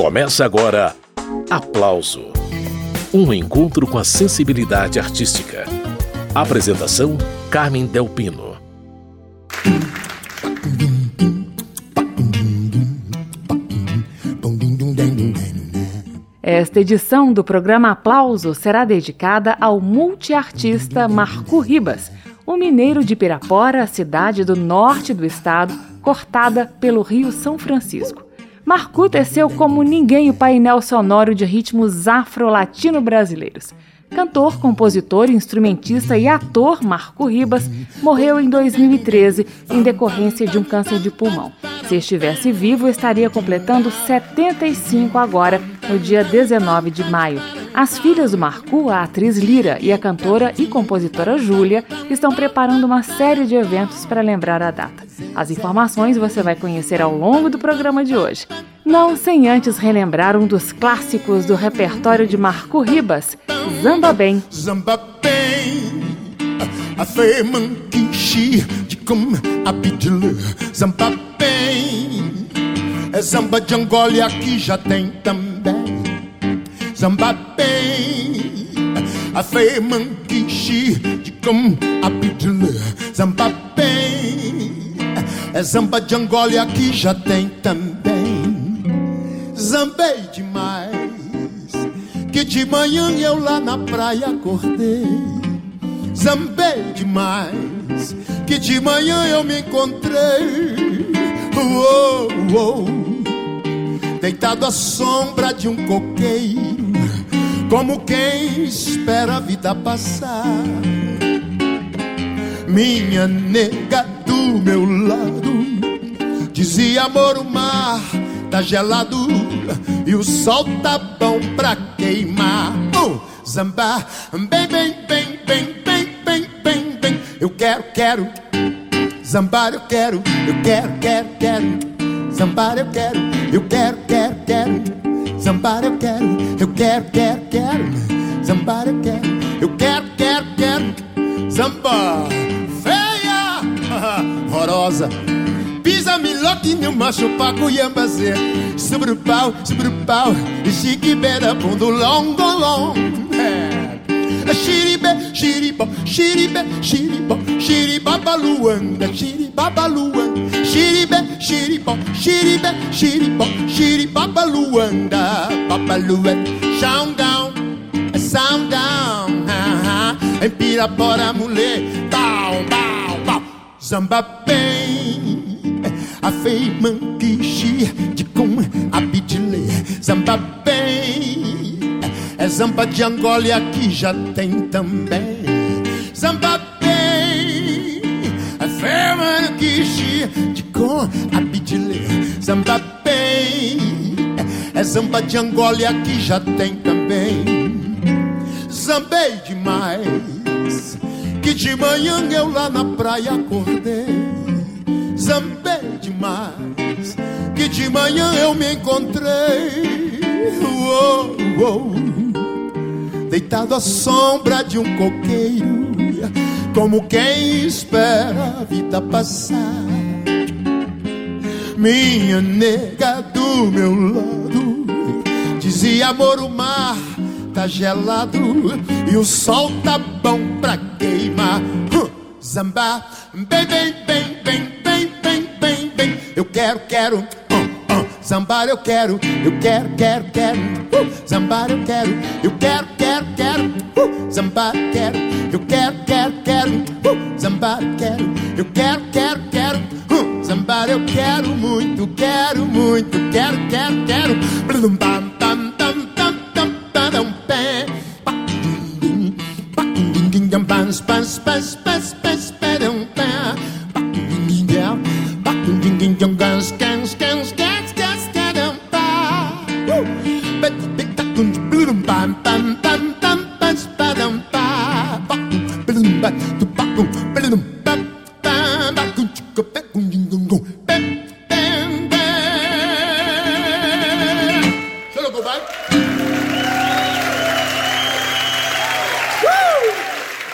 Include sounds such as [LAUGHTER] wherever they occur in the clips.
Começa agora Aplauso Um encontro com a sensibilidade artística. Apresentação: Carmen Delpino. Esta edição do programa Aplauso será dedicada ao multiartista Marco Ribas, o mineiro de Pirapora, cidade do norte do estado, cortada pelo Rio São Francisco. Marcu teceu como ninguém o painel sonoro de ritmos afro-latino-brasileiros. Cantor, compositor, instrumentista e ator Marco Ribas morreu em 2013 em decorrência de um câncer de pulmão. Se estivesse vivo, estaria completando 75 agora, no dia 19 de maio. As filhas do Marco, a atriz Lira e a cantora e compositora Júlia, estão preparando uma série de eventos para lembrar a data. As informações você vai conhecer ao longo do programa de hoje. Não sem antes relembrar um dos clássicos do repertório de Marco Ribas, Zamba Bem. Zamba Bem, a de como a pedilha. Zamba Bem, é Zamba de Angola aqui já tem também. Fé manquishi de como a pedilha. Zamba Bem, é Zamba de Angola aqui já tem também. Zambei demais. Que de manhã eu lá na praia acordei. Zambei demais. Que de manhã eu me encontrei. Uou, uou, deitado à sombra de um coqueiro. Como quem espera a vida passar. Minha nega do meu lado dizia amor o mar tá gelado e o sol tá bom pra queimar. Uh, zamba, bem, bem, bem, bem, bem, bem, bem, bem. Eu quero, quero. Zambar eu quero, eu quero, quero, quero. Zambar eu quero, eu quero, quero, quero. Zambar eu quero, eu quero, quero, quero. Zambar eu quero, eu quero, quero, quero. Zamba, feia, [LAUGHS] horrorosa Pisa miloque no macho pa cuyambazer Sobre o pau, sobre o pau Chique beda pondo longo long Xiribe, xiribo, xiribe, xiribo Xiribaba luanda, xiribaba luanda Xiribe, xiribo, xiribe, xiribo Xiribaba luanda, baba luanda down, sound down Em Pirapora mulher, bow, bow, bow. Zamba bem a fei manquishi de com abidile zamba bem é zamba de Angola e aqui já tem também. Zamba bem a fei manquishi de com abidile zamba bem é zamba de Angola e aqui já tem também. Zambei demais que de manhã eu lá na praia acordei. Zambei demais que de manhã eu me encontrei. Uou, uou, deitado à sombra de um coqueiro como quem espera a vida passar. Minha nega do meu lado dizia amor o mar tá gelado e o sol tá bom pra queimar. Zamba. Bem bem bem bem. Eu quero, quero, zambar eu quero, eu quero, quero, quero, uh, zambar eu quero, eu quero, quero, quero, uh, zambar quero, eu quero, quero, quero, uh, zambar quero, eu quero, quero, quero, uh, zambar eu quero muito, quero muito, quero, quero, quero, blum, bam, bam, bam, bam, bam, bam, bam, bam, bam, bam, bam, bam, bam, bam,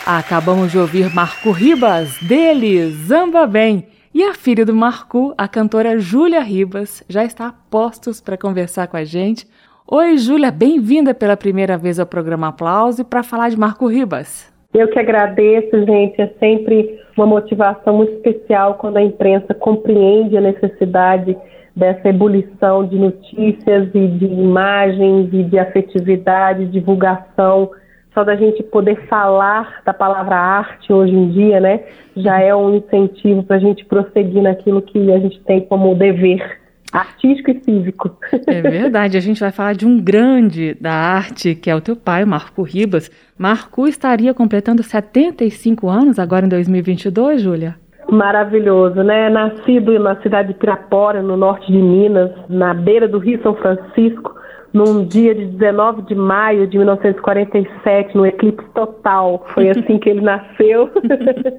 Acabamos de ouvir Marco Ribas, dele, Zamba Bem. E a filha do Marcu, a cantora Júlia Ribas, já está a postos para conversar com a gente. Oi, Júlia, bem-vinda pela primeira vez ao programa Aplauso para falar de Marco Ribas. Eu que agradeço, gente. É sempre uma motivação muito especial quando a imprensa compreende a necessidade dessa ebulição de notícias e de imagens e de afetividade, divulgação só da gente poder falar da palavra arte hoje em dia, né, já é um incentivo para a gente prosseguir naquilo que a gente tem como dever artístico e cívico. É verdade, a gente vai falar de um grande da arte, que é o teu pai, Marco Ribas. Marco estaria completando 75 anos agora em 2022, Júlia? Maravilhoso, né? Nascido na cidade de Pirapora, no norte de Minas, na beira do Rio São Francisco, num dia de 19 de maio de 1947, no eclipse total. Foi assim que ele nasceu.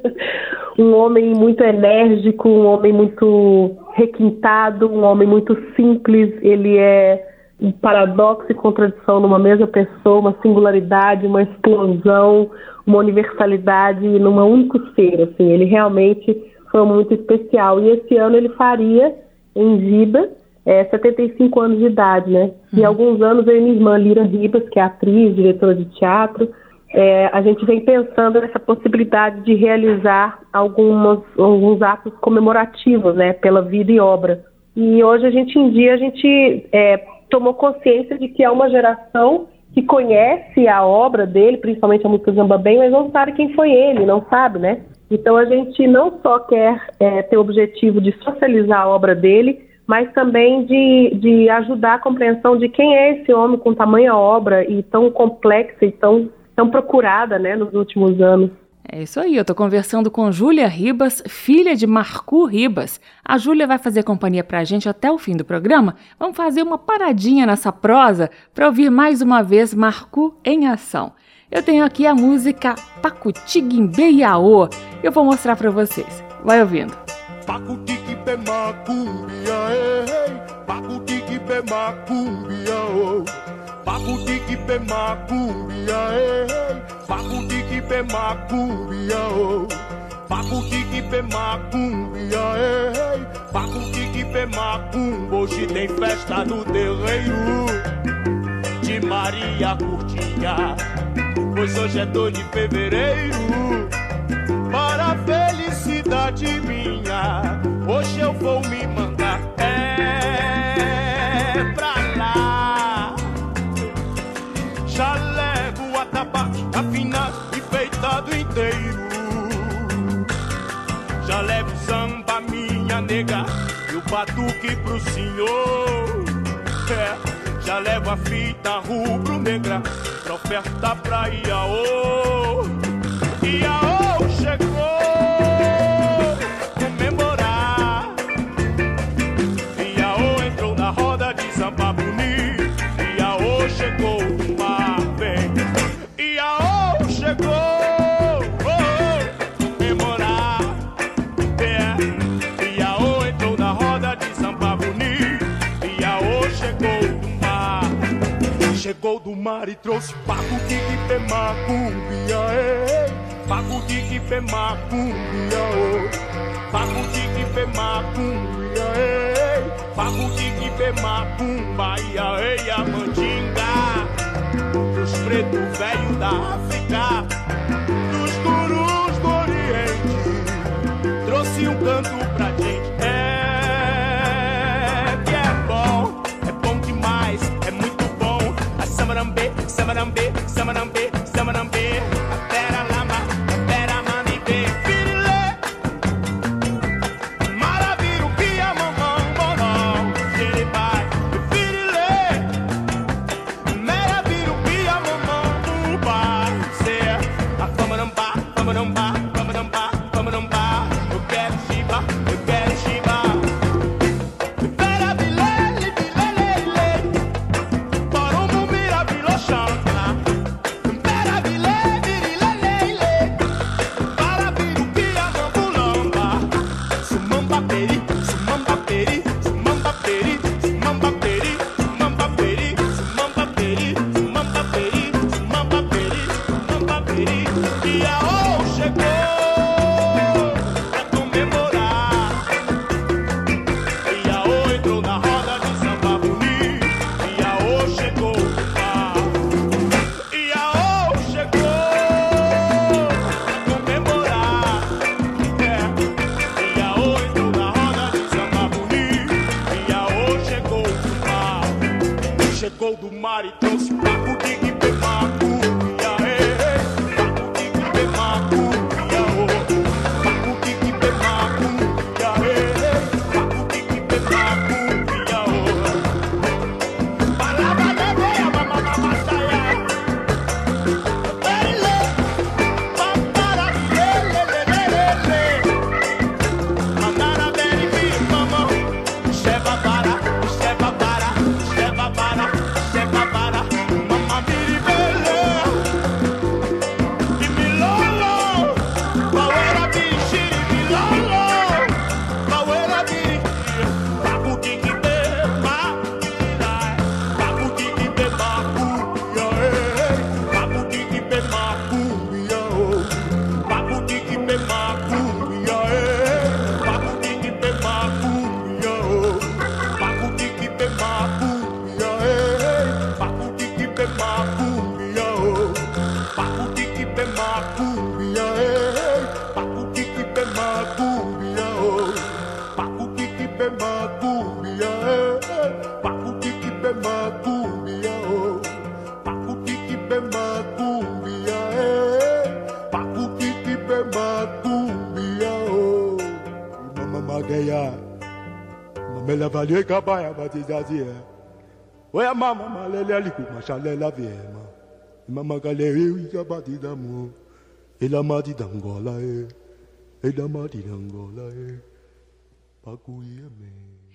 [LAUGHS] um homem muito enérgico, um homem muito requintado, um homem muito simples. Ele é um paradoxo e contradição numa mesma pessoa, uma singularidade, uma explosão, uma universalidade numa único ser. Assim, ele realmente foi muito especial. E esse ano ele faria em vida é, 75 anos de idade, né? E uhum. alguns anos eu e minha irmã Lira Ribas, que é atriz, diretora de teatro, é, a gente vem pensando nessa possibilidade de realizar algumas, alguns atos comemorativos, né, pela vida e obra. E hoje a gente em dia a gente é, tomou consciência de que é uma geração que conhece a obra dele, principalmente a música Zamba Bem, mas não sabe quem foi ele, não sabe, né? Então a gente não só quer é, ter o objetivo de socializar a obra dele, mas também de, de ajudar a compreensão de quem é esse homem com tamanha obra e tão complexa e tão, tão procurada né, nos últimos anos. É isso aí, eu estou conversando com Júlia Ribas, filha de Marcu Ribas. A Júlia vai fazer companhia para a gente até o fim do programa. Vamos fazer uma paradinha nessa prosa para ouvir mais uma vez Marcu em ação. Eu tenho aqui a música Pacutiguimbeiaô. Eu vou mostrar para vocês. Vai ouvindo. Pakutiki macumbia, ei, pakutiki pe macumbia, oh. Pakutiki pe macumbia, ei, pakutiki pe macumbia, oh. Pakutiki pe macumbia, ei, pakutiki pe macumba. Hoje tem festa no terreiro de Maria Curtinha, pois hoje é 2 de fevereiro para a felicidade minha. Hoje eu vou me mandar é pra lá. Já levo o atabaque afinado e feitado inteiro. Já levo samba, minha nega, e o batuque pro senhor. É, já levo a fita rubro-negra pra oferta pra. Iaô Chegou do mar e trouxe pago de que macumbia, ei. Pago de que macumbia, oh. Pago de que macumbia, ei. Pago de a mandinga. Dos pretos velhos da África, dos gurus do Oriente. Trouxe um canto pra gente,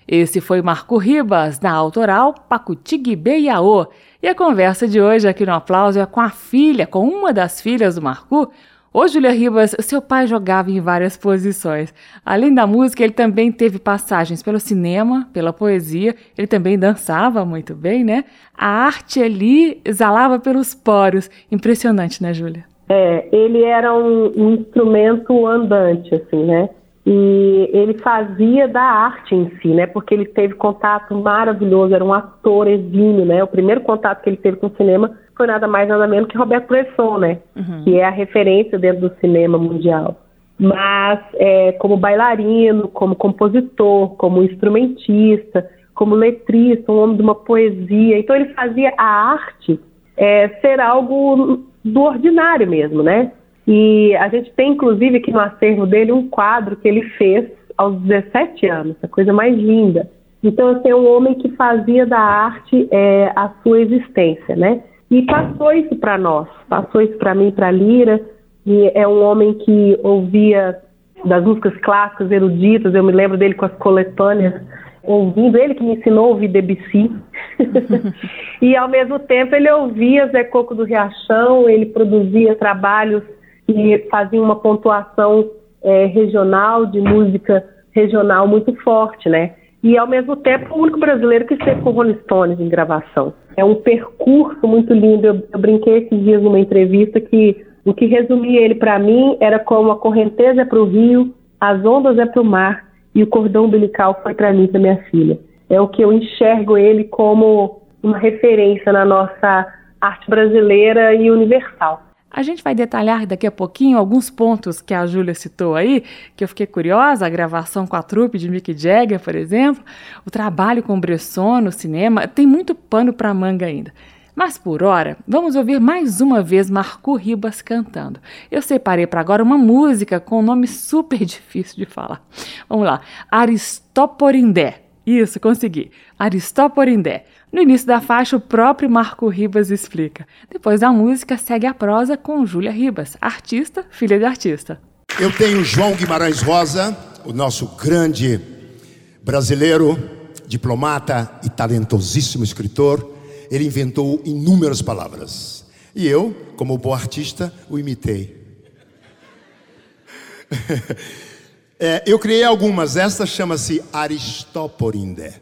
Esse foi Marco Ribas, na autoral Pacutigui Beiaô. E a conversa de hoje aqui no Aplauso é com a filha, com uma das filhas do Marco, Ô, Júlia Ribas, seu pai jogava em várias posições. Além da música, ele também teve passagens pelo cinema, pela poesia, ele também dançava muito bem, né? A arte ali exalava pelos poros. Impressionante, né, Júlia? É, ele era um, um instrumento andante, assim, né? E ele fazia da arte em si, né? Porque ele teve contato maravilhoso, era um ator exímio, né? O primeiro contato que ele teve com o cinema foi nada mais nada menos que Roberto Bresson, né? Uhum. Que é a referência dentro do cinema mundial. Mas é, como bailarino, como compositor, como instrumentista, como letrista, um homem de uma poesia. Então ele fazia a arte é, ser algo do ordinário mesmo, né? E a gente tem, inclusive, aqui no acervo dele um quadro que ele fez aos 17 anos, a coisa mais linda. Então, assim, é um homem que fazia da arte é, a sua existência, né? E passou isso para nós, passou isso para mim, para Lira. E é um homem que ouvia das músicas clássicas, eruditas. Eu me lembro dele com as coletâneas, ouvindo. Ele que me ensinou a ouvir Debussy. [LAUGHS] e ao mesmo tempo ele ouvia Zé Coco do Riachão. Ele produzia trabalhos que faziam uma pontuação é, regional de música regional muito forte, né? E ao mesmo tempo o único brasileiro que esteve com Rolling Stones em gravação. É um percurso muito lindo. Eu, eu brinquei esses dias numa entrevista que o que resumia ele para mim era como a correnteza é para o rio, as ondas é para o mar e o cordão umbilical foi para mim, para minha filha. É o que eu enxergo ele como uma referência na nossa arte brasileira e universal. A gente vai detalhar daqui a pouquinho alguns pontos que a Júlia citou aí, que eu fiquei curiosa, a gravação com a trupe de Mick Jagger, por exemplo, o trabalho com Bresson no cinema, tem muito pano para manga ainda. Mas por hora, vamos ouvir mais uma vez Marco Ribas cantando. Eu separei para agora uma música com um nome super [LAUGHS] difícil de falar. Vamos lá. Aristoporindé. Isso, consegui. Aristoporindé. No início da faixa, o próprio Marco Ribas explica. Depois da música, segue a prosa com Júlia Ribas, artista, filha de artista. Eu tenho João Guimarães Rosa, o nosso grande brasileiro, diplomata e talentosíssimo escritor. Ele inventou inúmeras palavras. E eu, como bom artista, o imitei. [LAUGHS] é, eu criei algumas, esta chama-se Aristóporinde.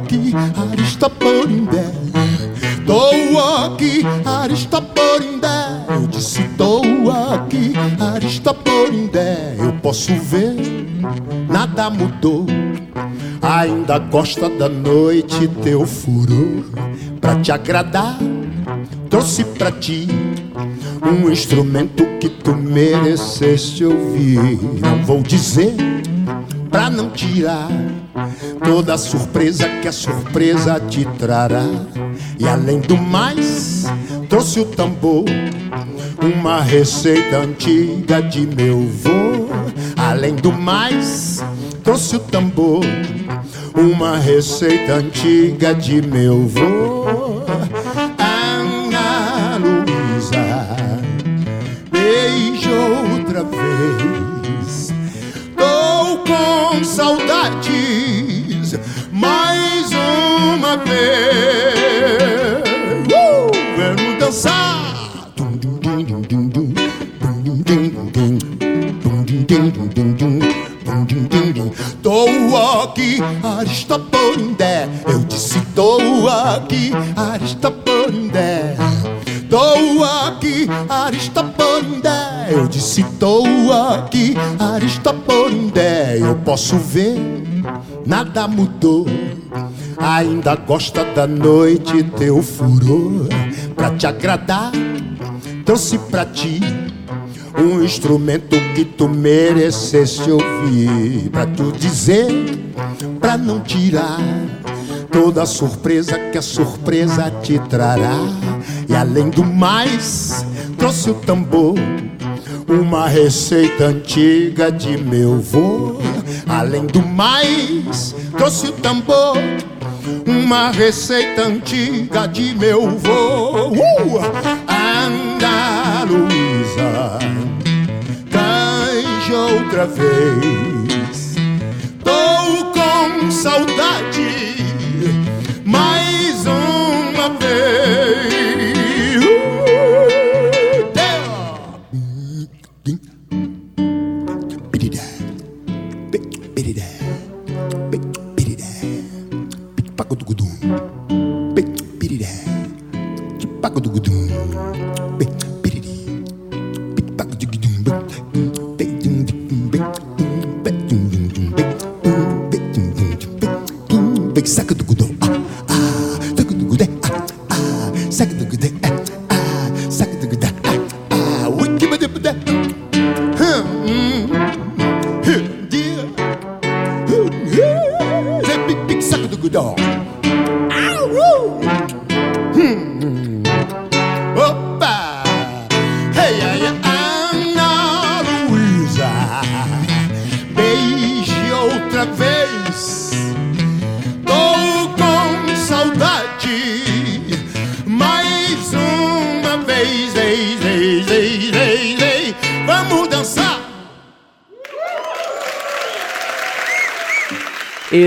Aqui, Aristoporindé. Tô aqui, Aristoporindé. Eu disse tô aqui, Aristoporindé. Eu posso ver, nada mudou. Ainda gosta da noite, teu furor. Pra te agradar, trouxe pra ti um instrumento que tu mereceste ouvir. Não vou dizer pra não tirar toda surpresa que a surpresa te trará. E além do mais, trouxe o tambor, uma receita antiga de meu vô. Além do mais, trouxe o tambor, uma receita antiga de meu vô. Ana Luísa, beijo outra vez. Tô com saudades Dum, dum, dum, dum. Tô aqui, Aristoporindé. Eu disse tô aqui, Aristoporindé. Aristoporindé. Eu disse tô aqui, Aristoporindé. Eu posso ver, nada mudou. Ainda gosta da noite, teu furor. Pra te agradar, trouxe pra ti um instrumento que tu mereceste ouvir. Pra tu dizer, pra não tirar toda surpresa que a surpresa te trará. E além do mais, trouxe o tambor, uma receita antiga de meu vô. Além do mais, trouxe o tambor, uma receita antiga de meu vô. Uh! Anda, Luísa, canje outra vez. Tô com saudade mais uma vez. sac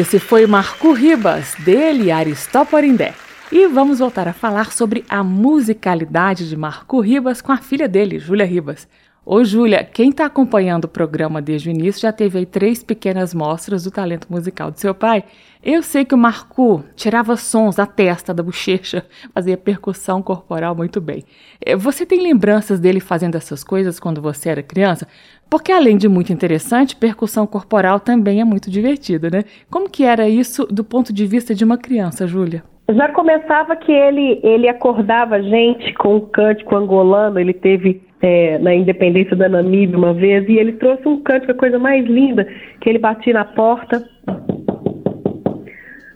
Esse foi Marco Ribas, dele Aristóporindé. E vamos voltar a falar sobre a musicalidade de Marco Ribas com a filha dele, Júlia Ribas. Ô Júlia, quem está acompanhando o programa desde o início já teve aí três pequenas mostras do talento musical do seu pai. Eu sei que o Marco tirava sons da testa, da bochecha, [LAUGHS] fazia percussão corporal muito bem. Eh, Você tem lembranças dele fazendo essas coisas quando você era criança? Porque além de muito interessante, percussão corporal também é muito divertida, né? Como que era isso do ponto de vista de uma criança, Júlia? Já começava que ele, ele acordava a gente com um cântico angolano, ele teve é, na independência da Namíbia uma vez, e ele trouxe um cântico, a coisa mais linda, que ele batia na porta.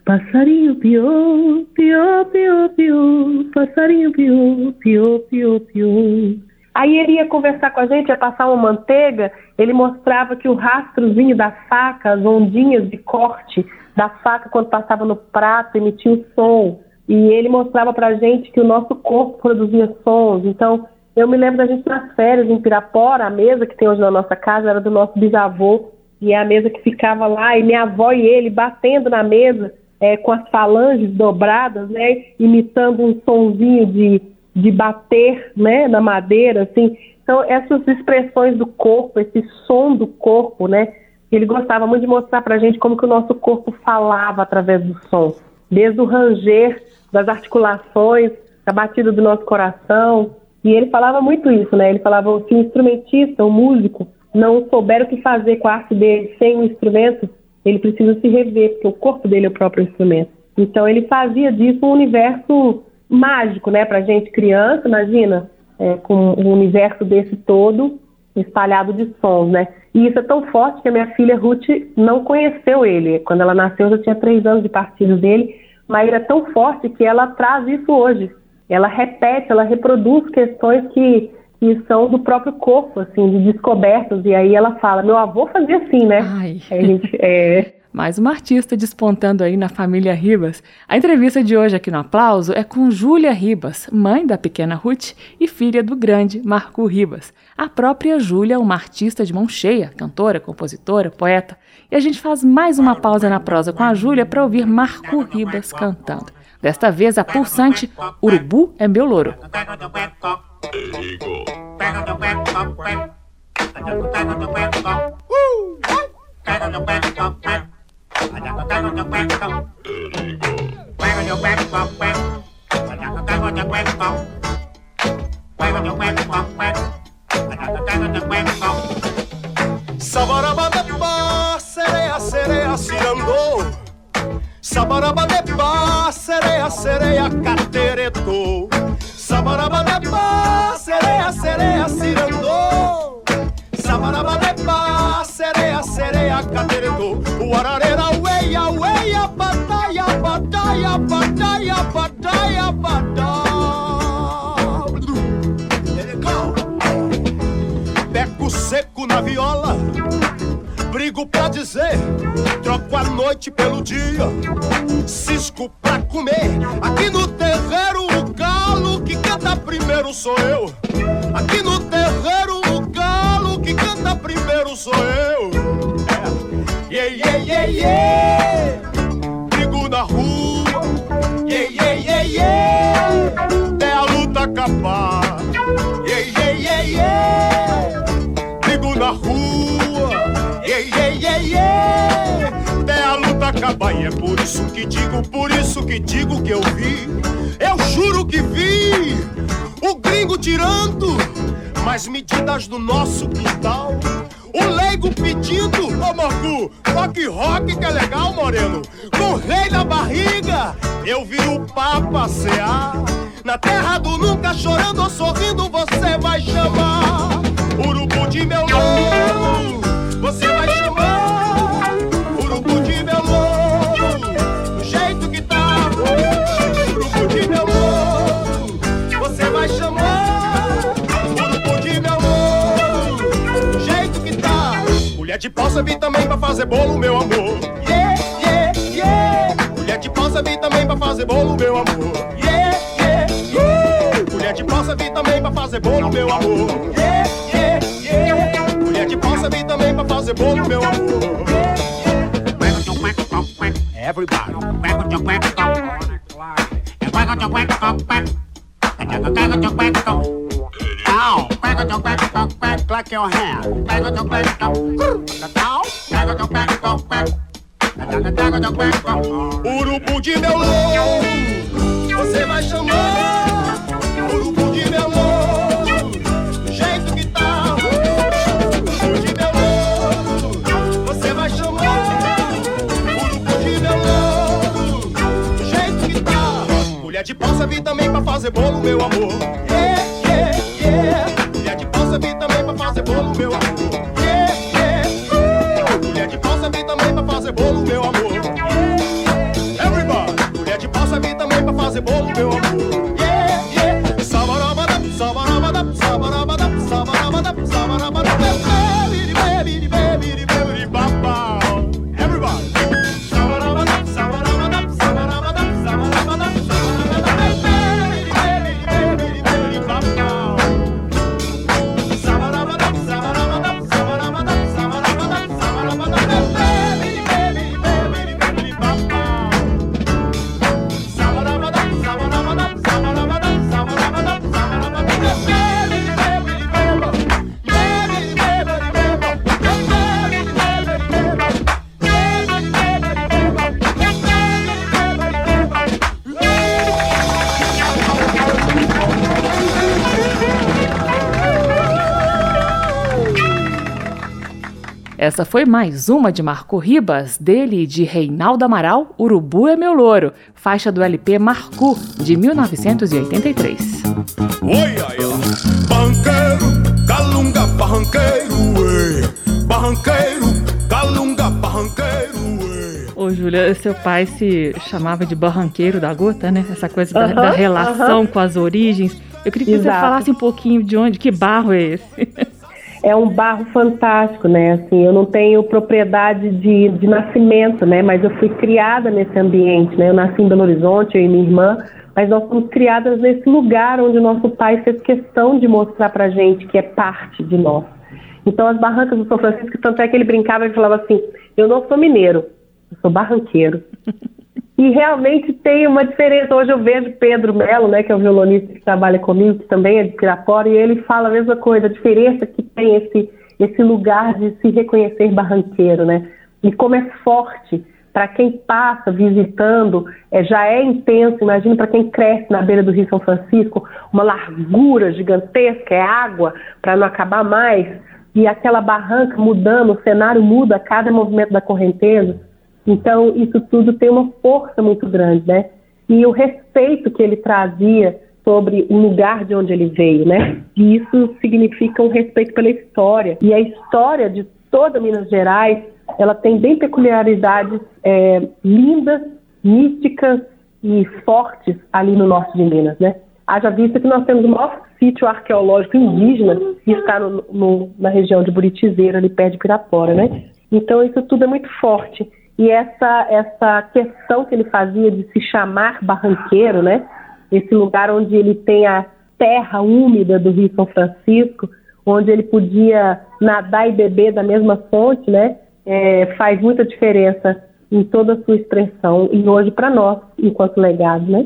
Passarinho piou, piou, piou, piou, passarinho piou, piou, piou, piou. Aí ele ia conversar com a gente, ia passar uma manteiga, ele mostrava que o rastrozinho da faca, as ondinhas de corte da faca quando passava no prato emitia um som. E ele mostrava pra gente que o nosso corpo produzia sons. Então, eu me lembro da gente nas férias em Pirapora, a mesa que tem hoje na nossa casa era do nosso bisavô, e é a mesa que ficava lá, e minha avó e ele batendo na mesa, é, com as falanges dobradas, né, imitando um sonzinho de, de bater, né, na madeira, assim. Então, essas expressões do corpo, esse som do corpo, né, ele gostava muito de mostrar para a gente como que o nosso corpo falava através do som, desde o ranger das articulações, a batida do nosso coração. E ele falava muito isso, né? Ele falava se o instrumentista, o músico, não souber o que fazer com a arte dele sem o instrumento, ele precisa se rever, porque o corpo dele é o próprio instrumento. Então ele fazia disso um universo mágico, né, pra gente criança, imagina, é, com um universo desse todo espalhado de sons, né? E isso é tão forte que a minha filha Ruth não conheceu ele. Quando ela nasceu, eu já tinha três anos de partido dele, mas ele é tão forte que ela traz isso hoje. Ela repete, ela reproduz questões que, que são do próprio corpo, assim, de descobertas. E aí ela fala, meu avô fazia assim, né? Ai. A gente, é, mais uma artista despontando aí na família Ribas. A entrevista de hoje aqui no Aplauso é com Júlia Ribas, mãe da pequena Ruth e filha do grande Marco Ribas. A própria Júlia é uma artista de mão cheia, cantora, compositora, poeta. E a gente faz mais uma pausa na prosa com a Júlia para ouvir Marco Ribas cantando. Desta vez a pulsante Urubu é meu louro. Mulher de pau serve também pra fazer bolo, meu amor. Yeah, yeah, yeah. Mulher de pau serve também pra fazer bolo, meu amor. Yeah, yeah, yeah. Mulher de pau serve também pra fazer bolo, meu amor. Yeah, yeah, yeah. Mulher de pau serve também pra fazer bolo, meu amor. Everybody. Clap your hands. Urubu de meu louco, você vai chamar. Urubu de meu louco, do jeito que tá. Urubu de meu louco, você vai chamar. Urubu de meu louco, do jeito que tá. Mulher de pau serve também pra fazer Essa foi mais uma de Marco Ribas, dele e de Reinaldo Amaral, Urubu é meu louro, faixa do LP Marcu, de 1983. Oi, ai, Barranqueiro, calunga, barranqueiro, barranqueiro, calunga, barranqueiro. Ô, Júlia, seu pai se chamava de barranqueiro da gota, né? Essa coisa da, da relação com as origens. Eu queria que Exato. você falasse um pouquinho de onde, que barro é esse? [LAUGHS] é um barro fantástico, né? Assim, eu não tenho propriedade de, de nascimento, né? Mas eu fui criada nesse ambiente, né? Eu nasci em Belo Horizonte, eu e minha irmã, mas nós fomos criadas nesse lugar onde o nosso pai fez questão de mostrar pra gente que é parte de nós. Então, as barrancas do São Francisco, tanto é que ele brincava e falava assim: Eu não sou mineiro, eu sou barranqueiro. [LAUGHS] E realmente tem uma diferença. Hoje eu vejo Pedro Melo, né, que é o violonista que trabalha comigo, que também é de Pirapora, e ele fala a mesma coisa, a diferença que tem esse, esse lugar de se reconhecer barranqueiro, né? E como é forte para quem passa visitando, é, já é intenso. Imagina para quem cresce na beira do Rio São Francisco, uma largura gigantesca, é água para não acabar mais, e aquela barranca mudando, o cenário muda a cada movimento da correnteza. Então, isso tudo tem uma força muito grande, né? E o respeito que ele trazia sobre o lugar de onde ele veio, né? E isso significa um respeito pela história. E a história de toda Minas Gerais, ela tem bem peculiaridades é, lindas, místicas e fortes ali no norte de Minas, né? Haja vista que nós temos o maior sítio arqueológico indígena que está no, no, na região de Buritizeira, ali perto de Pirapora, né? Então isso tudo é muito forte. E essa, essa questão que ele fazia de se chamar barranqueiro, né? Esse lugar onde ele tem a terra úmida do Rio São Francisco, onde ele podia nadar e beber da mesma fonte, né? É, faz muita diferença em toda a sua expressão e hoje para nós, enquanto legado, né?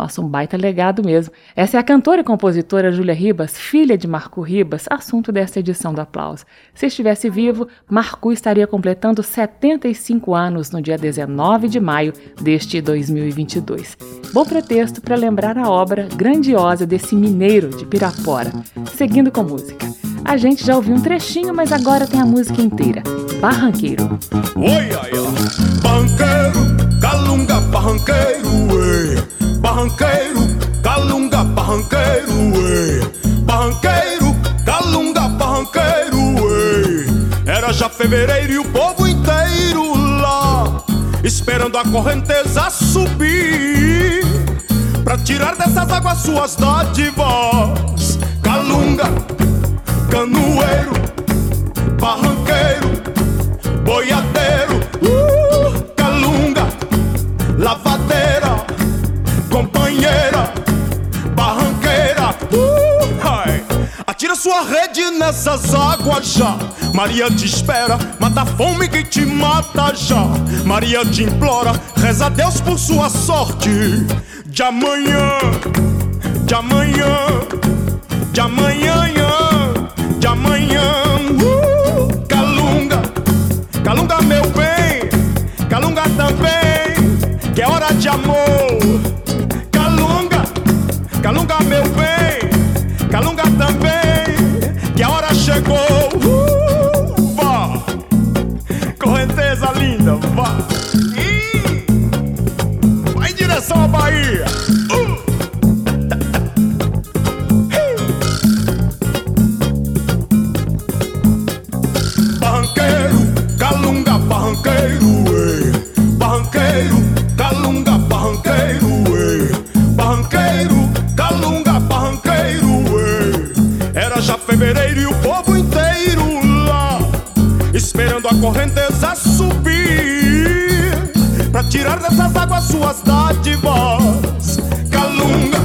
Nossa, um baita legado mesmo. Essa é a cantora e compositora Júlia Ribas, filha de Marco Ribas, assunto desta edição do Aplauso. Se estivesse vivo, Marco estaria completando 75 anos no dia 19 de maio deste 2022. Bom pretexto para lembrar a obra grandiosa desse mineiro de Pirapora. Seguindo com música. A gente já ouviu um trechinho, mas agora tem a música inteira. Barranqueiro. Oi, ai. Barranqueiro, calunga, barranqueiro, ué barranqueiro, calunga, barranqueiro, uê. Barranqueiro, calunga, barranqueiro, uê. Era já fevereiro e o povo inteiro lá, esperando a correnteza subir. Pra tirar dessas águas suas dádivas, calunga, canoeiro, barranqueiro, boiadeiro, uh, calunga, lavadeira sua rede nessas águas já. Maria te espera, mata a fome que te mata já. Maria te implora, reza a Deus por sua sorte. De amanhã, de amanhã, de amanhã, de amanhã. Uh, calunga, calunga meu bem, calunga também, que é hora de amor. Chegou. Uh, vá, correnteza linda, vá. Ih, vai em direção à Bahia. Correnteza subir Pra tirar dessas águas suas dádivas. Calunga,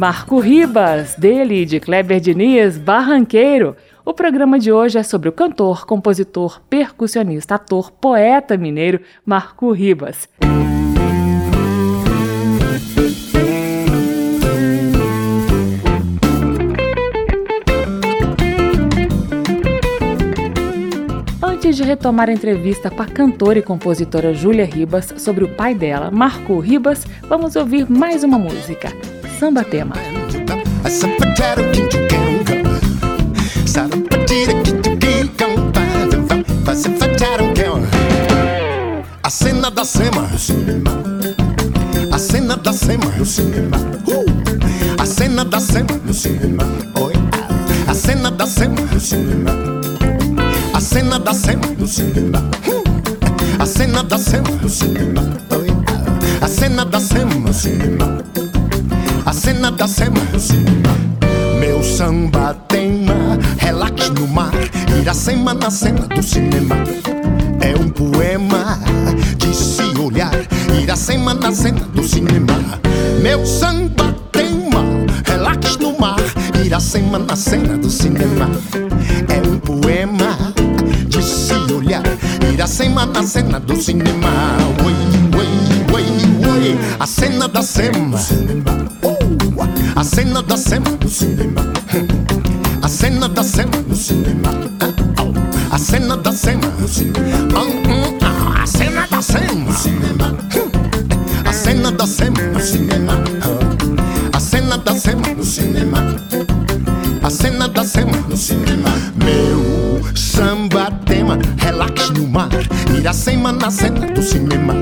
Marco Ribas, dele de Kleber Diniz, Barranqueiro. O programa de hoje é sobre o cantor, compositor, percussionista, ator, poeta mineiro Marco Ribas. Antes de retomar a entrevista com a cantora e compositora Júlia Ribas sobre o pai dela, Marco Ribas, vamos ouvir mais uma música. Samba Tema. A cena da sema, a cena da sema, uh! a cena da sema, Oi. a cena da sema, a cena da sema, uh! a cena da sema, Oi. a cena da sema, a cena da sema. Meu samba tema, relax no mar, Iracema na cena do cinema. É um poema de se olhar, Iracema na cena do cinema. Meu samba tema, relax no mar, Iracema na cena do cinema. É um poema de se olhar, Iracema na cena do cinema. Oi, oi, oi, oi, a cena da sema. A cena da semana no cinema. A cena da semana no cinema. A cena da semana no cinema. A cena da semana no cinema. A cena da semana no cinema. A cena da semana no cinema. A cena da semana no cinema. Meu samba tema, relax no mar. Iracema na cena do cinema.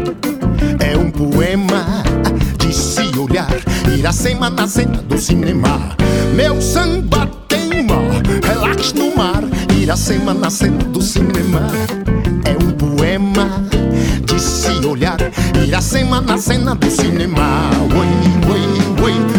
Iracema na cena do cinema. Meu samba tema, relax no mar. Iracema na cena do cinema. É um poema de se olhar. Iracema na cena do cinema. Oi, oi, oi,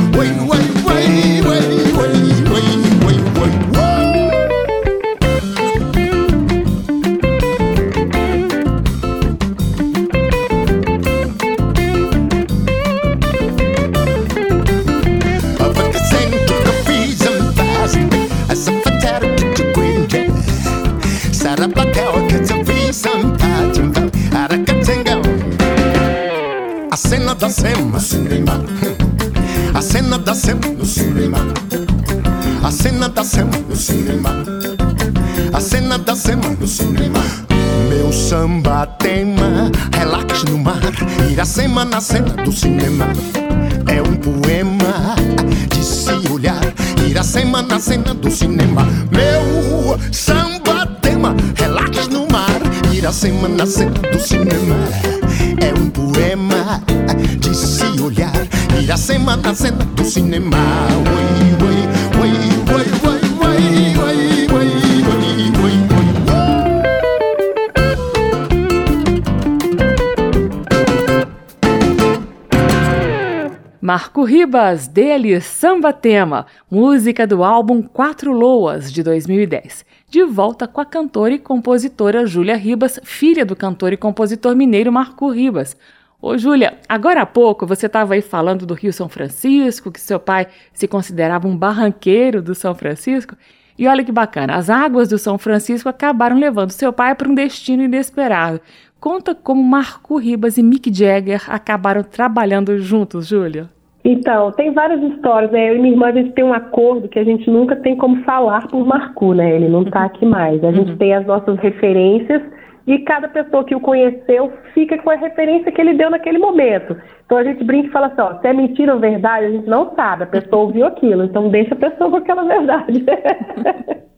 Marco Ribas, dele Samba Tema, música do álbum Quatro Loas, de 2010. De volta com a cantora e compositora Júlia Ribas, filha do cantor e compositor mineiro Marco Ribas. Ô Júlia, agora há pouco você estava aí falando do Rio São Francisco, que seu pai se considerava um barranqueiro do São Francisco. E olha que bacana, as águas do São Francisco acabaram levando seu pai para um destino inesperado. Conta como Marco Ribas e Mick Jagger acabaram trabalhando juntos, Júlia. Então, tem várias histórias, né? Eu e minha irmã, a gente tem um acordo que a gente nunca tem como falar por Marco, né? Ele não está aqui mais. A gente tem as nossas referências e cada pessoa que o conheceu fica com a referência que ele deu naquele momento. Então a gente brinca e fala assim, ó, se é mentira ou verdade, a gente não sabe, a pessoa ouviu aquilo, então deixa a pessoa com aquela verdade. [LAUGHS]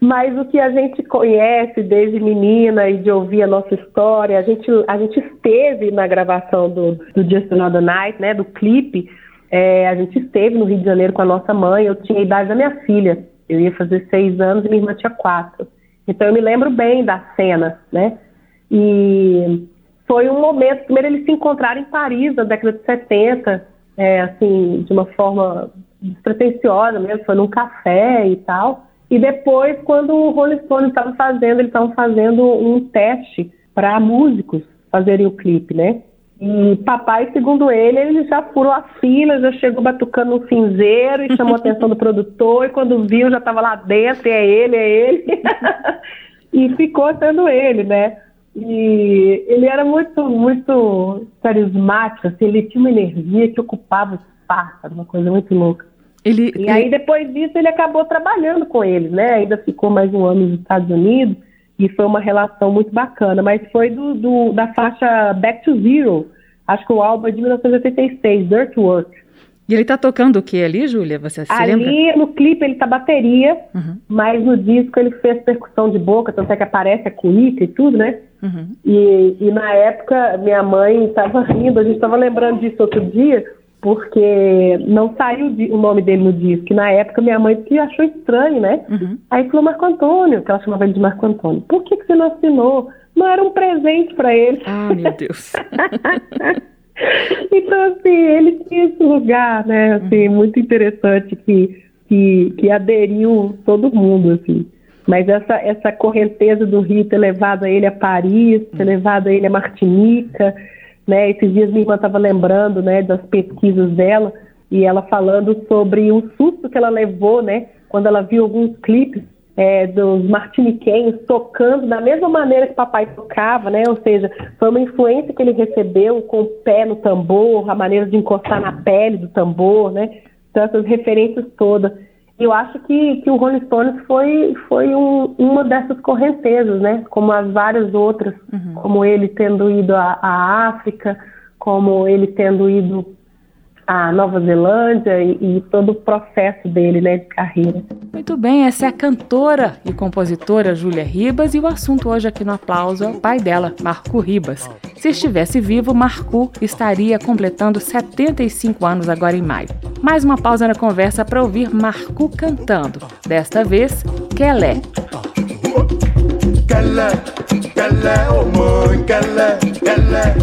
Mas o que a gente conhece desde menina e de ouvir a nossa história, a gente, a gente esteve na gravação do, do Just Another Night, né, do clipe, é, a gente esteve no Rio de Janeiro com a nossa mãe, eu tinha a idade da minha filha, eu ia fazer seis anos e minha irmã tinha quatro. Então eu me lembro bem da cena, né? E foi um momento, primeiro eles se encontraram em Paris na década de 70, é, assim, de uma forma despretensiosa mesmo, foi num café e tal. E depois, quando o Rolling Stone estava fazendo, eles estavam fazendo um teste para músicos fazerem o clipe, né? E papai, segundo ele, ele já furou a fila, já chegou batucando no cinzeiro e chamou a atenção do [LAUGHS] produtor. E quando viu, já estava lá dentro, e é ele, é ele. [LAUGHS] e ficou sendo ele, né? E ele era muito, muito carismático, assim, ele tinha uma energia que ocupava espaço, era uma coisa muito louca. Ele, E aí, depois disso, ele acabou trabalhando com eles, né? Ainda ficou mais um ano nos Estados Unidos. e foi uma relação muito bacana, mas foi do, do da faixa Back to Zero, acho que o álbum é de 1986, Dirt Work. E ele tá tocando o que ali, Júlia? Você se ali, lembra? no clipe ele tá bateria, uhum. mas no disco ele fez percussão de boca, tanto é que aparece a cuíca e tudo, né? Uhum. E, e na época minha mãe estava rindo, a gente estava lembrando disso outro dia, porque não saiu o nome dele no disco. Na época minha mãe que achou estranho, né? Uhum. Aí falou Marco Antônio, que ela chamava ele de Marco Antônio. Por que, que você não assinou? Não era um presente para ele. Ah, meu Deus. [LAUGHS] então, assim, ele tinha esse lugar, né, assim, uhum. muito interessante que, que, que aderiu todo mundo, assim. Mas essa, essa correnteza do Rio ter levado ele a Paris, ter uhum. levado ele a Martinica, né, esses dias minha irmã estava lembrando, né, das pesquisas dela, e ela falando sobre o susto que ela levou, né, quando ela viu alguns clipes é, dos martiniquenhos tocando da mesma maneira que papai tocava, né? Ou seja, foi uma influência que ele recebeu com o pé no tambor, a maneira de encostar na pele do tambor, né? Então essas referências todas. Eu acho que, que o Rolling Stones foi, foi um, uma dessas correntezas, né? Como as várias outras, uhum. como ele tendo ido à, à África, como ele tendo ido a Nova Zelândia e, e, todo o processo dele né, de carreira. Muito bem, essa é a cantora e compositora Júlia Ribas e o assunto hoje aqui no aplauso é o pai dela, Marco Ribas. Se estivesse vivo, Marco estaria completando 75 anos agora em maio. Mais uma pausa na conversa para ouvir Marco cantando, desta vez Kelé. Kelé, Kelé, oh mãe, Kelé, Kelé,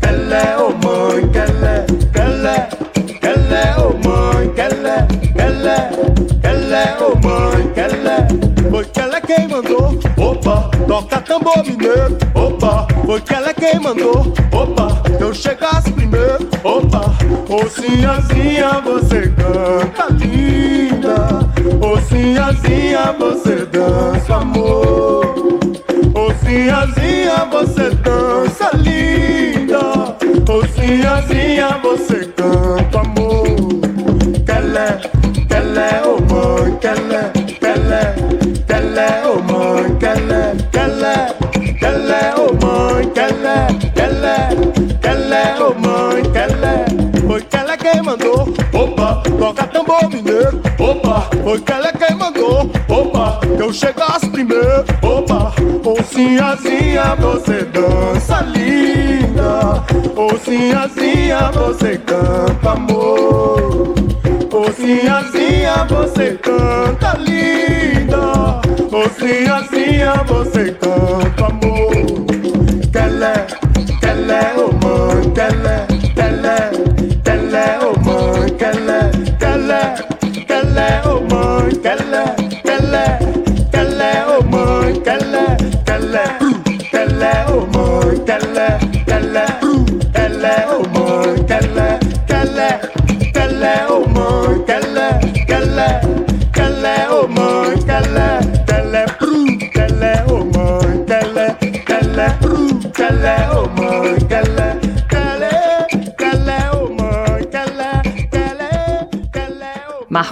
Kelé, oh mãe, Kelé, Kelé. Kelé, ô oh mãe, Kelé, Kelé, Kelé, ô oh mãe, Kelé. Foi Kelé quem mandou, opa, toca tambor mineiro, opa. Foi Kelé quem mandou, opa, eu chegasse primeiro, opa. Ô oh, sinhazinha, você canta linda, ô sinhazinha, você dança amor. Ô sinhazinha, você dança linda, ô sinhazinha, você canta amor. Toca tambor mineiro. Opa, foi que ela é quem mandou. Opa, que eu chegasse primeiro. Opa, ô sinhazinha, você dança linda. Ô sinhazinha, você canta amor. Ô sinhazinha, você canta linda. Ô sinhazinha, você canta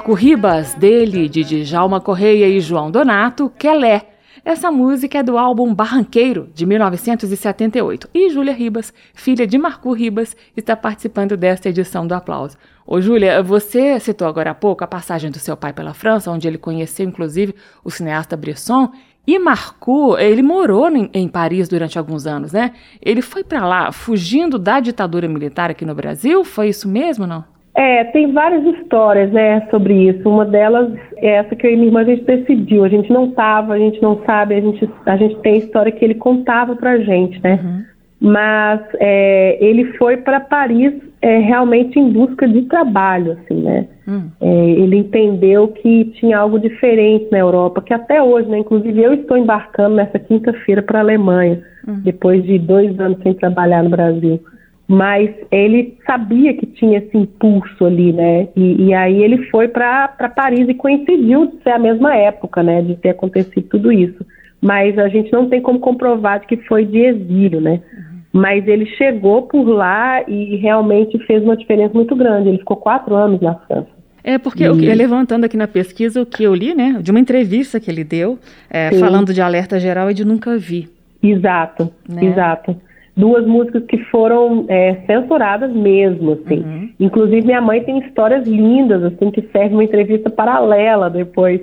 Marco Ribas, dele, de Djalma Correia e João Donato, Quelé. Essa música é do álbum Barranqueiro, de 1978. E Júlia Ribas, filha de Marco Ribas, está participando desta edição do Aplauso. Ô, Júlia, você citou agora há pouco a passagem do seu pai pela França, onde ele conheceu, inclusive, o cineasta Bresson. E Marco, ele morou em, em Paris durante alguns anos, né? Ele foi para lá fugindo da ditadura militar aqui no Brasil? Foi isso mesmo, não? É, tem várias histórias, né, sobre isso. Uma delas é essa que eu e minha irmã a gente decidiu. A gente não tava, a gente não sabe, a gente, a gente tem a história que ele contava pra gente, né? Uhum. Mas é, ele foi para Paris é, realmente em busca de trabalho, assim, né? Uhum. É, ele entendeu que tinha algo diferente na Europa, que até hoje, né? Inclusive eu estou embarcando nessa quinta-feira para a Alemanha, uhum. depois de dois anos sem trabalhar no Brasil mas ele sabia que tinha esse impulso ali, né? E, e aí ele foi para Paris e coincidiu de ser a mesma época, né? De ter acontecido tudo isso. Mas a gente não tem como comprovar de que foi de exílio, né? Uhum. Mas ele chegou por lá e realmente fez uma diferença muito grande. Ele ficou quatro anos na França. É, porque eu, levantando aqui na pesquisa o que eu li, né, de uma entrevista que ele deu, é, falando de alerta geral e de nunca vi. Exato, né? exato. Duas músicas que foram é, censuradas mesmo, assim. Uhum. Inclusive, minha mãe tem histórias lindas, assim, que serve uma entrevista paralela depois,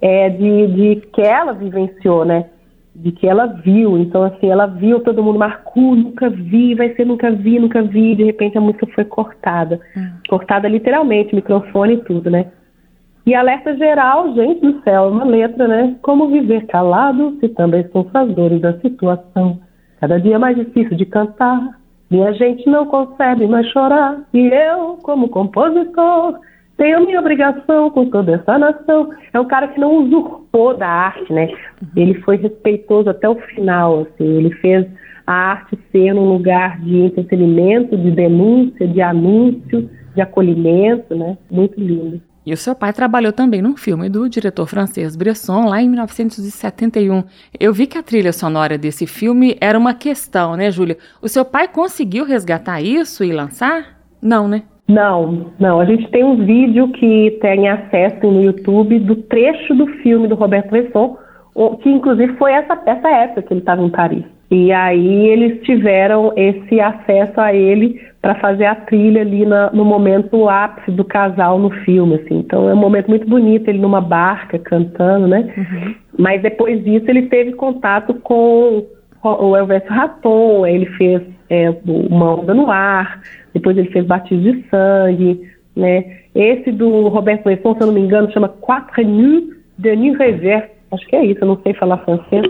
é, de, de que ela vivenciou, né? De que ela viu. Então, assim, ela viu, todo mundo marcou, nunca vi, vai ser nunca vi, nunca vi. De repente, a música foi cortada. Uhum. Cortada literalmente, microfone e tudo, né? E alerta geral, gente do céu, uma letra, né? Como viver calado se também são fazedores da situação. Cada dia mais difícil de cantar. Minha gente não consegue mais chorar. E eu, como compositor, tenho minha obrigação com toda essa nação. É um cara que não usurpou da arte, né? Ele foi respeitoso até o final, assim. Ele fez a arte ser um lugar de entretenimento, de denúncia, de anúncio, de acolhimento, né? Muito lindo. E o seu pai trabalhou também num filme do diretor francês Bresson, lá em 1971. Eu vi que a trilha sonora desse filme era uma questão, né, Júlia? O seu pai conseguiu resgatar isso e lançar? Não, né? Não, não. A gente tem um vídeo que tem acesso no YouTube do trecho do filme do Roberto Bresson, que inclusive foi essa, essa época que ele estava em Paris. E aí eles tiveram esse acesso a ele para fazer a trilha ali na, no momento ápice do casal no filme, assim. Então é um momento muito bonito, ele numa barca cantando, né? Uhum. Mas depois disso ele teve contato com o Elvésio Raton, ele fez é, Uma Onda no Ar, depois ele fez Batismo de Sangue, né? Esse do Roberto Bresson, se eu não me engano, chama Quatre Nuits de Nuit Revers, acho que é isso, eu não sei falar francês,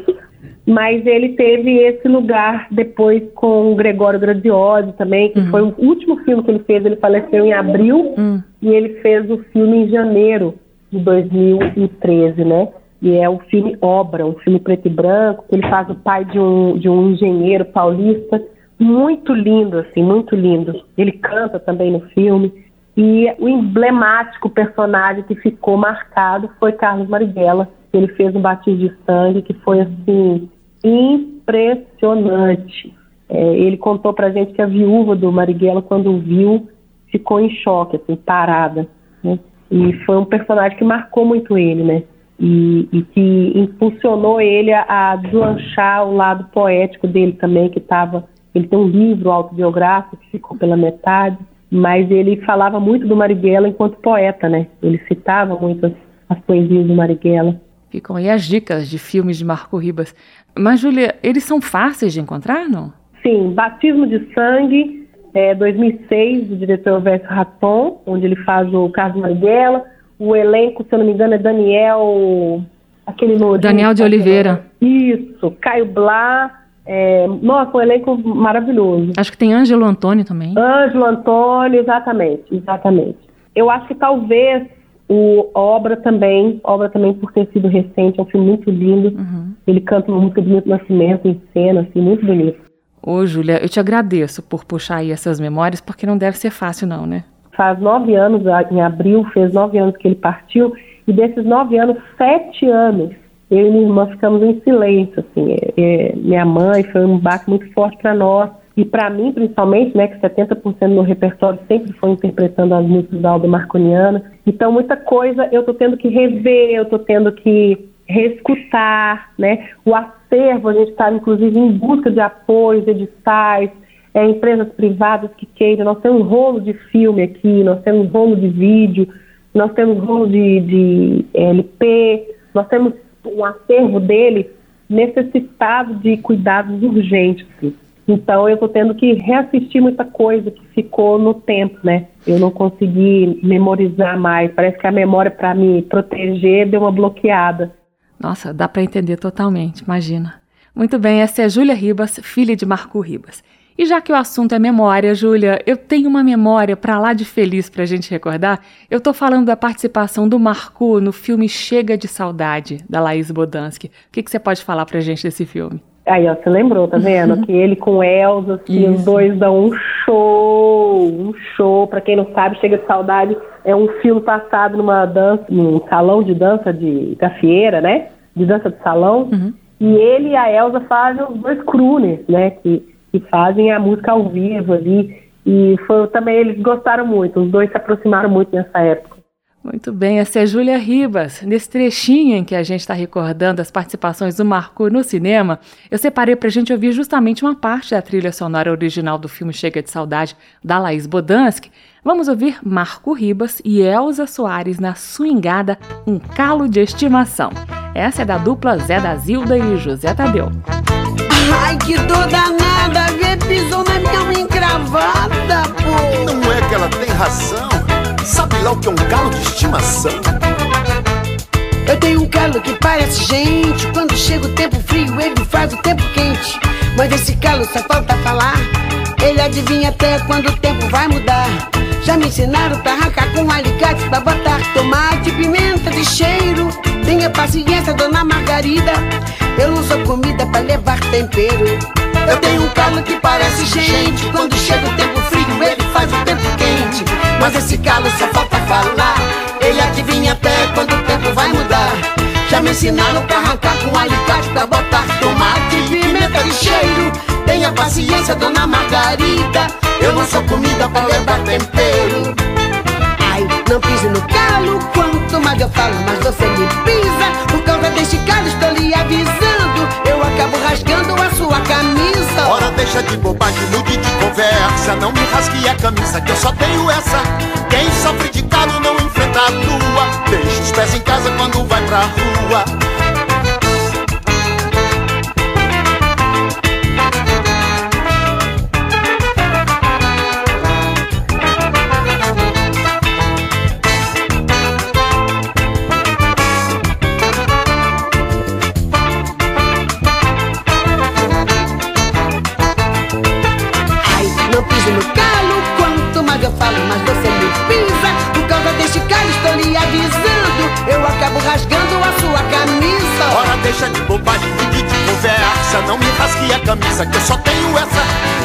mas ele teve esse lugar depois com o Gregório Graziosi também, que uhum. foi o último filme que ele fez, ele faleceu em abril uhum. e ele fez o filme em janeiro de 2013, né? E é o filme Obra, um filme preto e branco, que ele faz o pai de um, de um engenheiro paulista, muito lindo, assim, muito lindo. Ele canta também no filme. E o emblemático personagem que ficou marcado foi Carlos Marighella, ele fez um batismo de sangue que foi assim impressionante. É, ele contou pra gente que a viúva do Marighella, quando viu, ficou em choque, assim, parada. Né? E foi um personagem que marcou muito ele, né? E, e que impulsionou ele a, a deslanchar o lado poético dele também, que estava. Ele tem um livro autobiográfico que ficou pela metade, mas ele falava muito do Marighella enquanto poeta, né? Ele citava muito as, as poesias do Marighella. Ficam aí as dicas de filmes de Marco Ribas. Mas, Júlia, eles são fáceis de encontrar, não? Sim, Batismo de Sangue, é, 2006, do diretor Verso Raton, onde ele faz o Carlos Marighella. O elenco, se eu não me engano, é Daniel... Aquele Daniel de Oliveira. Isso, Caio Blá. É, nossa, um elenco maravilhoso. Acho que tem Ângelo Antônio também. Ângelo Antônio, exatamente, exatamente. Eu acho que talvez o Obra também, Obra também por ter sido recente, é um filme muito lindo. Uhum. Ele canta uma música Milton Nascimento em cena, assim, muito bonito. Ô, Júlia, eu te agradeço por puxar aí essas memórias, porque não deve ser fácil não, né? Faz nove anos, em abril, fez nove anos que ele partiu, e desses nove anos, sete anos, eu e minha irmã ficamos em silêncio, assim. É, é, minha mãe foi um baque muito forte para nós, e para mim, principalmente, né, que 70% do meu repertório sempre foi interpretando as músicas da Alda Marconiana. Então, muita coisa eu estou tendo que rever, eu estou tendo que reescutar, né? O acervo, a gente está, inclusive, em busca de apoios, editais, é, empresas privadas que queiram. Nós temos um rolo de filme aqui, nós temos um rolo de vídeo, nós temos um rolo de, de LP, nós temos um acervo dele necessitado de cuidados urgentes. Assim. Então eu estou tendo que reassistir muita coisa que ficou no tempo, né? Eu não consegui memorizar mais. Parece que a memória para me proteger deu uma bloqueada. Nossa, dá para entender totalmente, imagina. Muito bem, essa é Júlia Ribas, filha de Marco Ribas. E já que o assunto é memória, Júlia, eu tenho uma memória para lá de feliz para a gente recordar. Eu estou falando da participação do Marco no filme Chega de Saudade, da Laís Bodansky. O que, que você pode falar para a gente desse filme? Aí, ó, você lembrou, tá vendo? Uhum. [LAUGHS] que ele com Elza, assim, os dois dão um show, um show. Pra quem não sabe, Chega de Saudade é um filme passado numa dança, num salão de dança de gafieira, né? De dança de salão. Uhum. E ele e a Elza fazem os dois crooners, né? Que, que fazem a música ao vivo ali. E foi, também eles gostaram muito, os dois se aproximaram muito nessa época. Muito bem, essa é Júlia Ribas. Nesse trechinho em que a gente está recordando as participações do Marco no cinema, eu separei para a gente ouvir justamente uma parte da trilha sonora original do filme Chega de Saudade, da Laís Bodansky. Vamos ouvir Marco Ribas e Elza Soares na swingada Um Calo de Estimação. Essa é da dupla Zé da Zilda e José Tadeu. Ai, que dor danada, ver pisou na minha encravada, pô. Não é que ela tem razão. Sabe lá o que é um galo de estimação? Eu tenho um calo que parece gente. Quando chega o tempo frio, ele faz o tempo quente. Mas esse calo só falta falar. Ele adivinha até quando o tempo vai mudar. Já me ensinaram pra arrancar com alicate pra botar tomate, pimenta de cheiro. Tenha paciência, dona Margarida. Eu sou comida pra levar tempero. Eu tenho um calo que parece gente. Quando chega o tempo frio, ele faz o tempo quente. Mas esse calo só falta falar. Ele adivinha até quando o tempo vai mudar. Já me ensinaram pra arrancar com alicate pra botar tomate, pimenta de cheiro. Tenha paciência, dona Margarida. Eu não sou comida pra levar tempero. Ai, não pise no calo. Quanto mais eu falo, mais você me pisa. Por causa deste calo, estou lhe avisando. Eu acabo rasgando a sua camisa. Deixa de bobagem, mude de conversa. Não me rasgue a camisa, que eu só tenho essa. Quem sofre de calo não enfrenta a lua. Deixa os pés em casa quando vai pra rua. Deixa de bobagem, mude de conversa. Não me rasgue a camisa, que eu só tenho essa.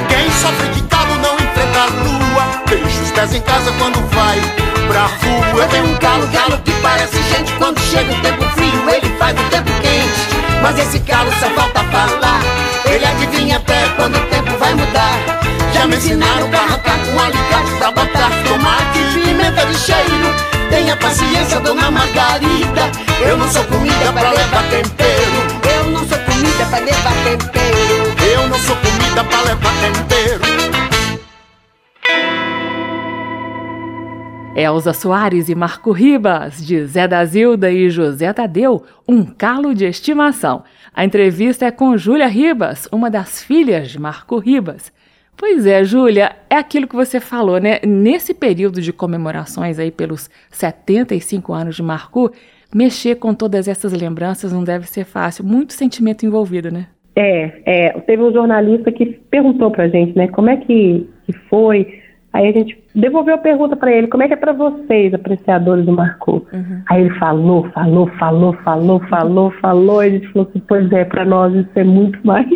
Quem sofre de calo não enfrenta a lua. Deixa os pés em casa quando vai pra rua. Eu tenho um calo, calo que parece gente. Quando chega o tempo frio, ele faz o tempo quente. Mas esse calo só falta falar. Ele adivinha até quando o tempo vai mudar. Já me ensinaram pra arrancar com alicate pra botar tomate e pimenta de cheiro. Tenha paciência, dona Margarida. Eu não sou comida pra levar tempero. Eu não sou comida pra levar tempero. Eu não sou comida pra levar tempero. Elza Soares e Marco Ribas, de Zé da Zilda e José Tadeu, um calo de estimação. A entrevista é com Júlia Ribas, uma das filhas de Marco Ribas. Pois é, Júlia, é aquilo que você falou, né? Nesse período de comemorações aí pelos 75 anos de Marco, mexer com todas essas lembranças não deve ser fácil. Muito sentimento envolvido, né? É, é, teve um jornalista que perguntou pra gente, né, como é que, que foi. Aí a gente devolveu a pergunta pra ele, como é que é pra vocês, apreciadores do Marco? Aí ele falou, falou, falou, falou, falou, falou, e a gente falou assim, pois é, pra nós isso é muito mais.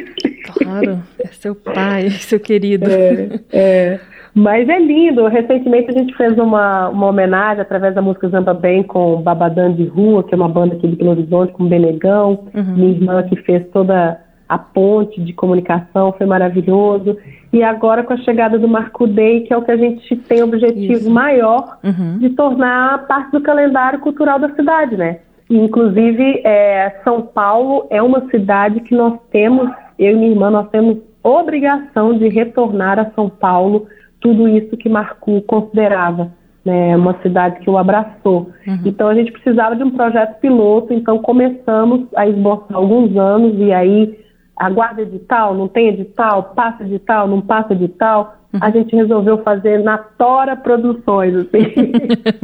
Claro, é seu pai, [LAUGHS] seu querido. É, é. Mas é lindo. Recentemente a gente fez uma, uma homenagem através da música Zamba Bem com Babadã de Rua, que é uma banda aqui de Belo Horizonte, com Benegão. Minha irmã que fez toda a ponte de comunicação, foi maravilhoso. E agora com a chegada do Marco Day, que é o que a gente tem objetivo Isso. maior de tornar parte do calendário cultural da cidade, né? Inclusive, é, São Paulo é uma cidade que nós temos, eu e minha irmã, nós temos obrigação de retornar a São Paulo tudo isso que Marco considerava, né, uma cidade que o abraçou. Então a gente precisava de um projeto piloto, então começamos a esboçar alguns anos e aí aguarda edital, não tem edital, passa edital, não passa edital. A gente resolveu fazer na Tora Produções, assim.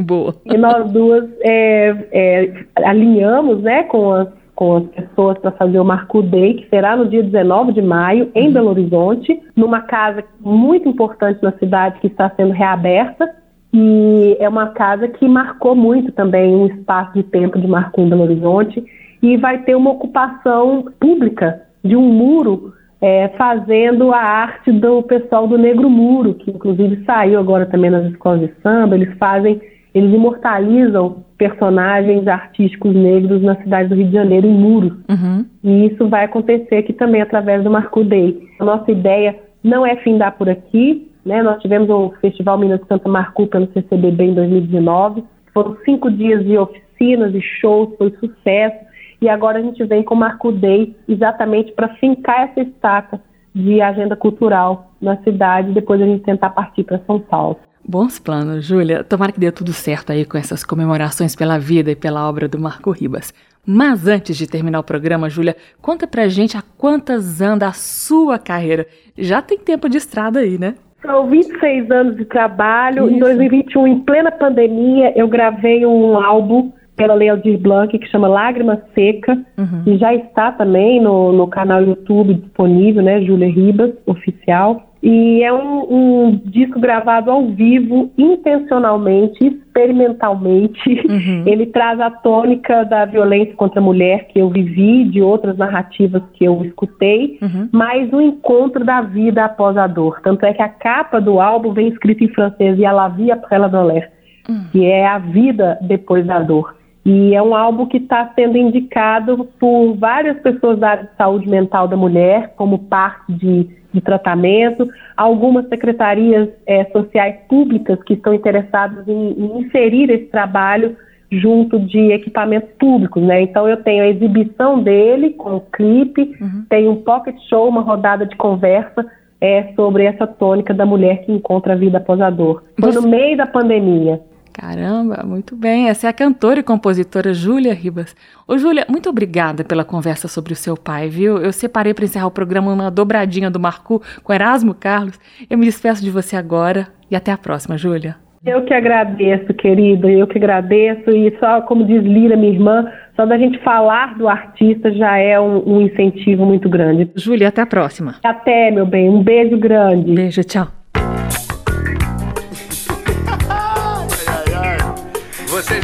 [LAUGHS] Boa. E nós duas é, é, alinhamos né, com, as, com as pessoas para fazer o Marco Day, que será no dia 19 de maio, em Belo Horizonte, numa casa muito importante na cidade que está sendo reaberta. E é uma casa que marcou muito também um espaço de tempo de Marco em Belo Horizonte. E vai ter uma ocupação pública de um muro é, fazendo a arte do pessoal do Negro Muro, que inclusive saiu agora também nas escolas de samba. Eles fazem, eles imortalizam personagens artísticos negros na cidade do Rio de Janeiro em muros. Uhum. E isso vai acontecer aqui também através do Marco Day. A nossa ideia não é findar por aqui, né? Nós tivemos o Festival Minas Canta Marco pelo CCBB em 2019. Foram cinco dias de oficinas e shows, foi sucesso. E agora a gente vem com o Marco Day exatamente para fincar essa estaca de agenda cultural na cidade, depois a gente tentar partir para São Paulo. Bons planos, Júlia. Tomara que dê tudo certo aí com essas comemorações pela vida e pela obra do Marco Ribas. Mas antes de terminar o programa, Júlia, conta pra gente a quantas anda a sua carreira. Já tem tempo de estrada aí, né? São 26 anos de trabalho. Isso. Em 2021, em plena pandemia, eu gravei um álbum pela Lei Aldir Blanc que chama Lágrima Seca, uhum. e já está também no, no canal YouTube disponível, né, Júlia Ribas, oficial. E é um, um, disco gravado ao vivo, intencionalmente, experimentalmente. Uhum. Ele traz a tônica da violência contra a mulher que eu vivi, de outras narrativas que eu escutei, uhum. mas o encontro da vida após a dor. Tanto é que a capa do álbum vem escrita em francês, e a la vie après la douleur, uhum. que é a vida depois da dor. E é um álbum que está sendo indicado por várias pessoas da área de saúde mental da mulher, como parte de, de tratamento, algumas secretarias é, sociais públicas que estão interessadas em, em, inserir esse trabalho junto de equipamentos públicos, né? Então eu tenho a exibição dele com o clipe, uhum. tem um pocket show, uma rodada de conversa é, sobre essa tônica da mulher que encontra a vida após a dor. Foi no meio da pandemia. Caramba, muito bem. Essa é a cantora e compositora Júlia Ribas. Ô, Júlia, muito obrigada pela conversa sobre o seu pai, viu? Eu separei para encerrar o programa uma dobradinha do Marcu com Erasmo Carlos. Eu me despeço de você agora e até a próxima, Júlia. Eu que agradeço, querido, eu que agradeço. E só, como diz Lira, minha irmã, só da gente falar do artista já é um, um incentivo muito grande. Júlia, até a próxima. Até, meu bem. Um beijo grande. Beijo, tchau.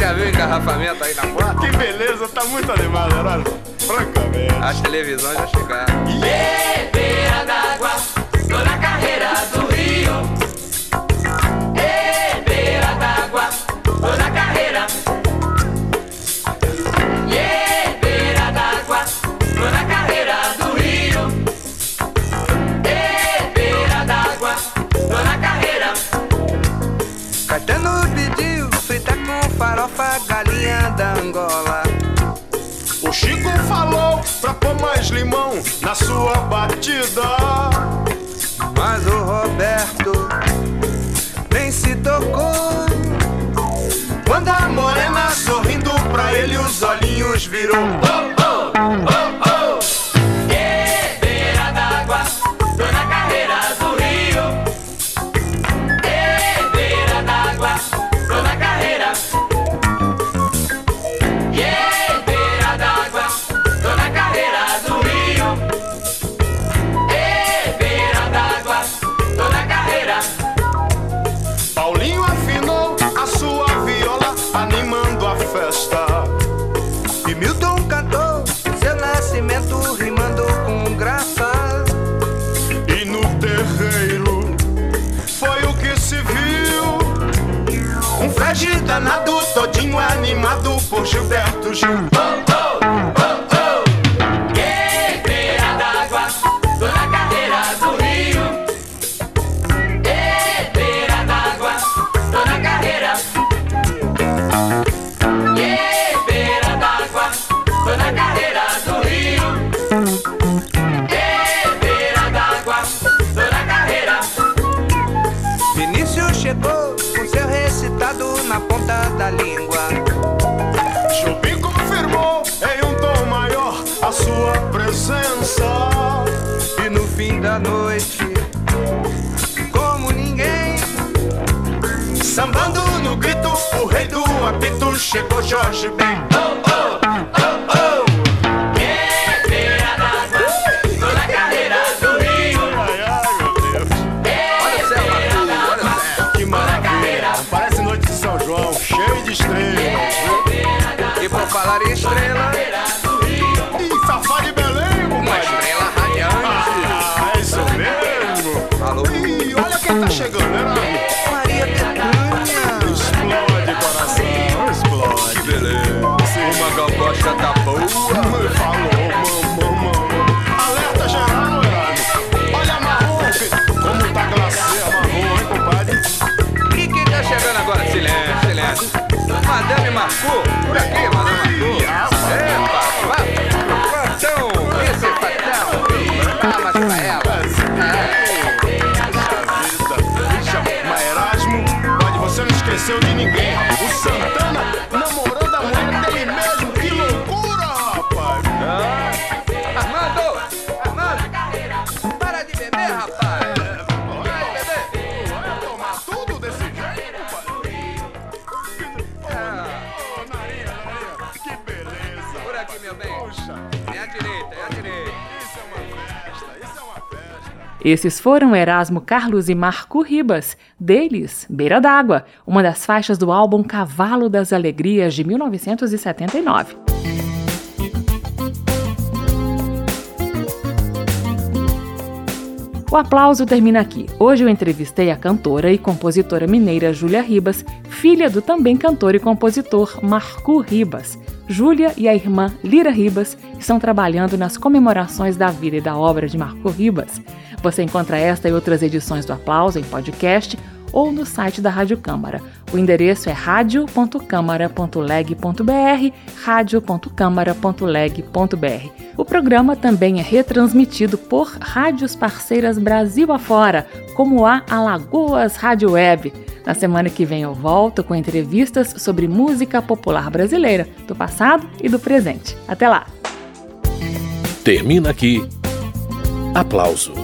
Já viu o engarrafamento aí na porta? Que beleza, tá muito animado, Herói. Francamente. As televisões já chegaram. Yeah, farofa, galinha da Angola. O Chico falou pra pôr mais limão na sua batida. Mas o Roberto nem se tocou. Quando a morena sorrindo pra ele, os olhinhos virou. Oh, oh, oh, shoot. Apito chegou Jorge Ben. Oh, oh, oh, esqueceu de ninguém. Esses foram Erasmo Carlos e Marco Ribas, deles Beira d'Água, uma das faixas do álbum Cavalo das Alegrias de 1979. O aplauso termina aqui. Hoje eu entrevistei a cantora e compositora mineira Júlia Ribas, filha do também cantor e compositor Marco Ribas. Júlia e a irmã Lira Ribas estão trabalhando nas comemorações da vida e da obra de Marco Ribas. Você encontra esta e outras edições do Aplauso em podcast ou no site da Rádio Câmara. O endereço é radio.câmara.leg.br, radio.câmara.leg.br. O programa também é retransmitido por rádios parceiras Brasil afora, como a Alagoas Rádio Web. Na semana que vem eu volto com entrevistas sobre música popular brasileira, do passado e do presente. Até lá! Termina aqui. Aplauso.